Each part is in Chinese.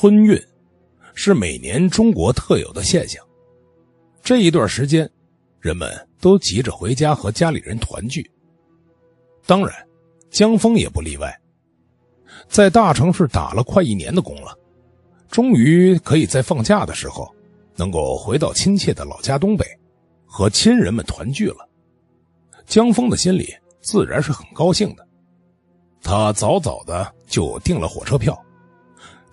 春运是每年中国特有的现象。这一段时间，人们都急着回家和家里人团聚。当然，江峰也不例外。在大城市打了快一年的工了，终于可以在放假的时候，能够回到亲切的老家东北，和亲人们团聚了。江峰的心里自然是很高兴的。他早早的就订了火车票，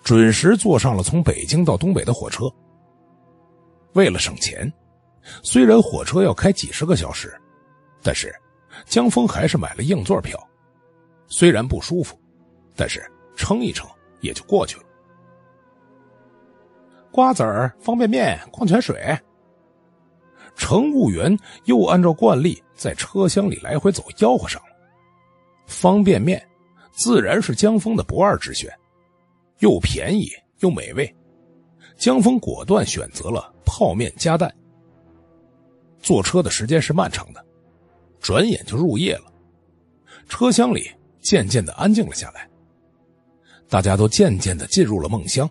准时坐上了从北京到东北的火车。为了省钱，虽然火车要开几十个小时，但是江峰还是买了硬座票。虽然不舒服，但是撑一撑也就过去了。瓜子儿、方便面、矿泉水。乘务员又按照惯例在车厢里来回走，吆喝上了。方便面。自然是江峰的不二之选，又便宜又美味。江峰果断选择了泡面加蛋。坐车的时间是漫长的，转眼就入夜了。车厢里渐渐的安静了下来，大家都渐渐的进入了梦乡，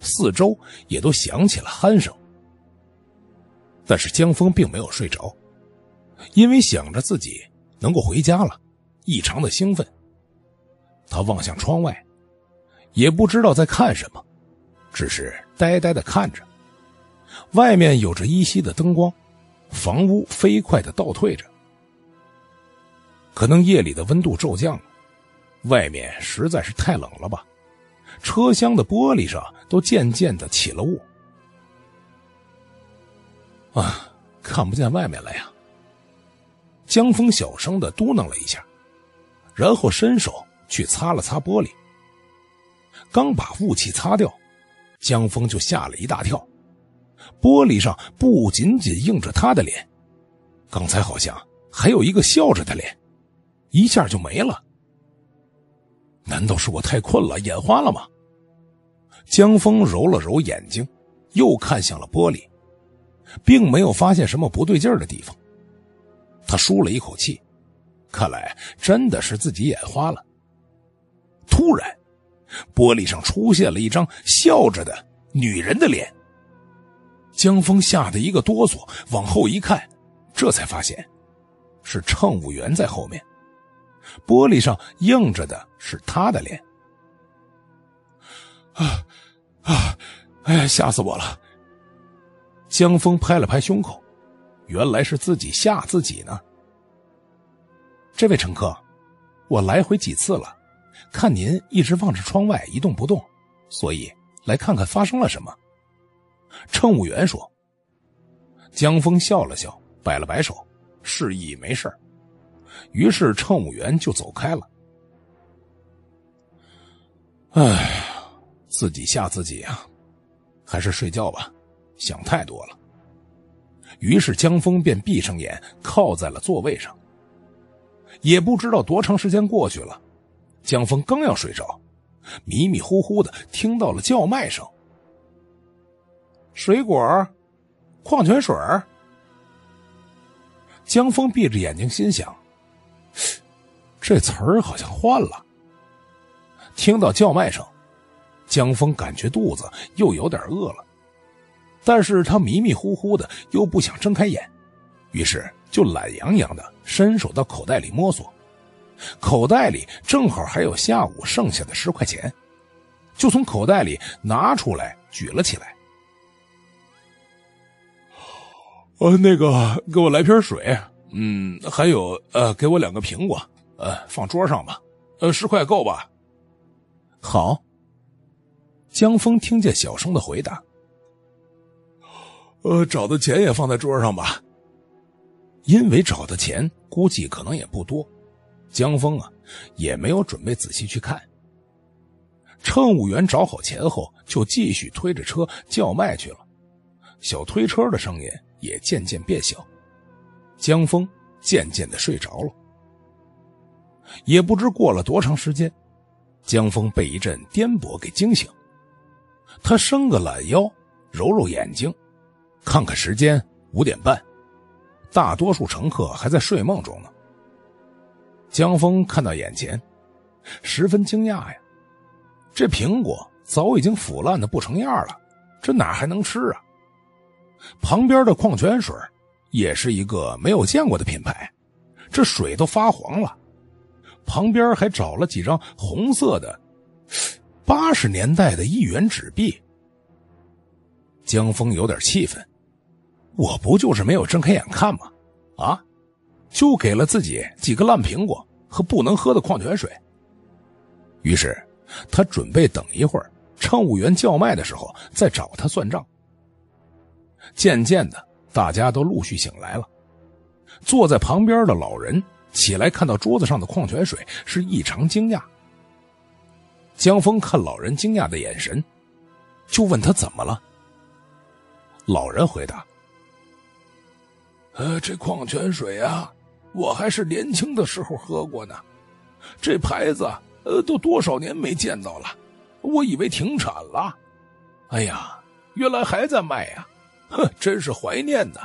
四周也都响起了鼾声。但是江峰并没有睡着，因为想着自己能够回家了，异常的兴奋。他望向窗外，也不知道在看什么，只是呆呆的看着。外面有着依稀的灯光，房屋飞快的倒退着。可能夜里的温度骤降了，外面实在是太冷了吧？车厢的玻璃上都渐渐的起了雾。啊，看不见外面了呀！江峰小声的嘟囔了一下，然后伸手。去擦了擦玻璃，刚把雾气擦掉，江峰就吓了一大跳。玻璃上不仅仅映着他的脸，刚才好像还有一个笑着的脸，一下就没了。难道是我太困了，眼花了吗？江峰揉了揉眼睛，又看向了玻璃，并没有发现什么不对劲的地方。他舒了一口气，看来真的是自己眼花了。突然，玻璃上出现了一张笑着的女人的脸。江峰吓得一个哆嗦，往后一看，这才发现是乘务员在后面。玻璃上映着的是他的脸。啊啊！哎呀，吓死我了！江峰拍了拍胸口，原来是自己吓自己呢。这位乘客，我来回几次了。看您一直望着窗外一动不动，所以来看看发生了什么。乘务员说。江峰笑了笑，摆了摆手，示意没事于是乘务员就走开了。哎，自己吓自己啊，还是睡觉吧，想太多了。于是江峰便闭上眼，靠在了座位上。也不知道多长时间过去了。江峰刚要睡着，迷迷糊糊的听到了叫卖声。水果，矿泉水江峰闭着眼睛，心想：这词儿好像换了。听到叫卖声，江峰感觉肚子又有点饿了，但是他迷迷糊糊的又不想睁开眼，于是就懒洋洋的伸手到口袋里摸索。口袋里正好还有下午剩下的十块钱，就从口袋里拿出来举了起来。呃，那个，给我来瓶水，嗯，还有，呃，给我两个苹果，呃，放桌上吧，呃，十块够吧？好。江峰听见小声的回答：“呃，找的钱也放在桌上吧。”因为找的钱估计可能也不多。江峰啊，也没有准备仔细去看。乘务员找好钱后，就继续推着车叫卖去了。小推车的声音也渐渐变小，江峰渐渐的睡着了。也不知过了多长时间，江峰被一阵颠簸给惊醒。他伸个懒腰，揉揉眼睛，看看时间，五点半。大多数乘客还在睡梦中呢。江峰看到眼前，十分惊讶呀！这苹果早已经腐烂的不成样了，这哪还能吃啊？旁边的矿泉水也是一个没有见过的品牌，这水都发黄了。旁边还找了几张红色的八十年代的一元纸币。江峰有点气愤，我不就是没有睁开眼看吗？啊，就给了自己几个烂苹果和不能喝的矿泉水。于是他准备等一会儿乘务员叫卖的时候再找他算账。渐渐的，大家都陆续醒来了。坐在旁边的老人起来，看到桌子上的矿泉水，是异常惊讶。江峰看老人惊讶的眼神，就问他怎么了。老人回答：“呃，这矿泉水啊，我还是年轻的时候喝过呢。这牌子，呃，都多少年没见到了，我以为停产了。哎呀，原来还在卖呀！”哼，真是怀念呐！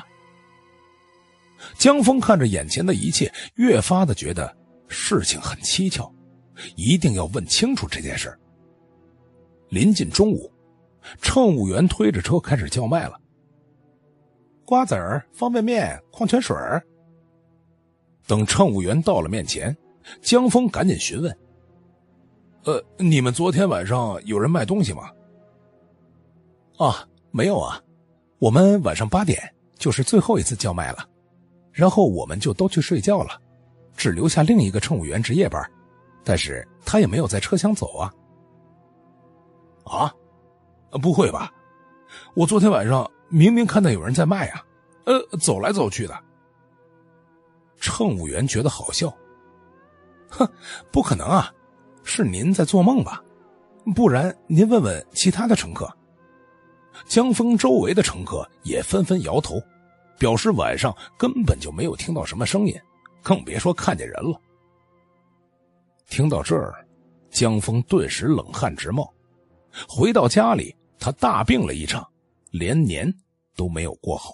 江峰看着眼前的一切，越发的觉得事情很蹊跷，一定要问清楚这件事。临近中午，乘务员推着车开始叫卖了：瓜子儿、方便面、矿泉水儿等乘务员到了面前，江峰赶紧询问：“呃，你们昨天晚上有人卖东西吗？”“啊，没有啊。”我们晚上八点就是最后一次叫卖了，然后我们就都去睡觉了，只留下另一个乘务员值夜班，但是他也没有在车厢走啊。啊，不会吧？我昨天晚上明明看到有人在卖啊，呃，走来走去的。乘务员觉得好笑，哼，不可能啊，是您在做梦吧？不然您问问其他的乘客。江峰周围的乘客也纷纷摇头，表示晚上根本就没有听到什么声音，更别说看见人了。听到这儿，江峰顿时冷汗直冒。回到家里，他大病了一场，连年都没有过好。